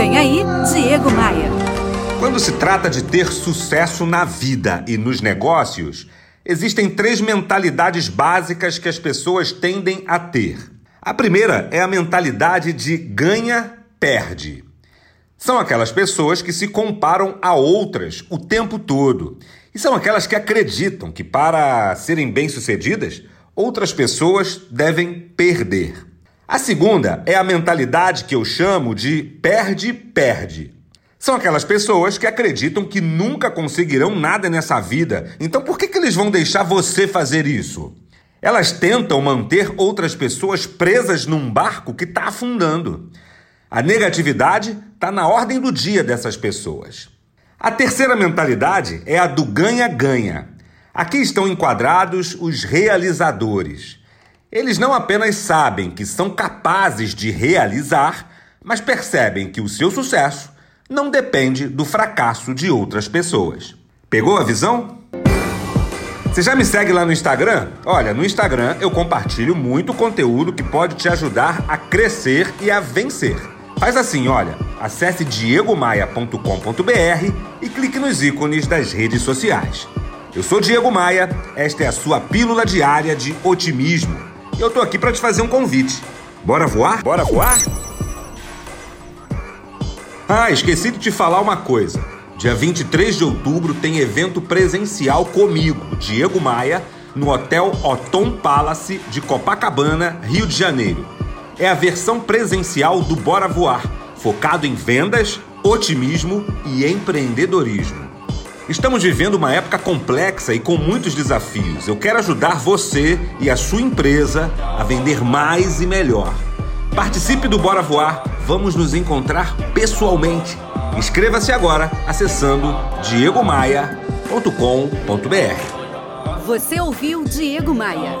Vem aí, Diego Maia. Quando se trata de ter sucesso na vida e nos negócios, existem três mentalidades básicas que as pessoas tendem a ter. A primeira é a mentalidade de ganha-perde. São aquelas pessoas que se comparam a outras o tempo todo. E são aquelas que acreditam que, para serem bem-sucedidas, outras pessoas devem perder. A segunda é a mentalidade que eu chamo de perde-perde. São aquelas pessoas que acreditam que nunca conseguirão nada nessa vida, então por que, que eles vão deixar você fazer isso? Elas tentam manter outras pessoas presas num barco que está afundando. A negatividade está na ordem do dia dessas pessoas. A terceira mentalidade é a do ganha-ganha. Aqui estão enquadrados os realizadores. Eles não apenas sabem que são capazes de realizar, mas percebem que o seu sucesso não depende do fracasso de outras pessoas. Pegou a visão? Você já me segue lá no Instagram? Olha, no Instagram eu compartilho muito conteúdo que pode te ajudar a crescer e a vencer. Faz assim, olha, acesse diegomaia.com.br e clique nos ícones das redes sociais. Eu sou Diego Maia, esta é a sua pílula diária de otimismo. Eu tô aqui para te fazer um convite. Bora voar? Bora voar? Ah, esqueci de te falar uma coisa. Dia 23 de outubro tem evento presencial comigo, Diego Maia, no Hotel Otom Palace de Copacabana, Rio de Janeiro é a versão presencial do Bora Voar, focado em vendas, otimismo e empreendedorismo. Estamos vivendo uma época complexa e com muitos desafios. Eu quero ajudar você e a sua empresa a vender mais e melhor. Participe do Bora Voar, vamos nos encontrar pessoalmente. Inscreva-se agora acessando diegomaia.com.br. Você ouviu Diego Maia.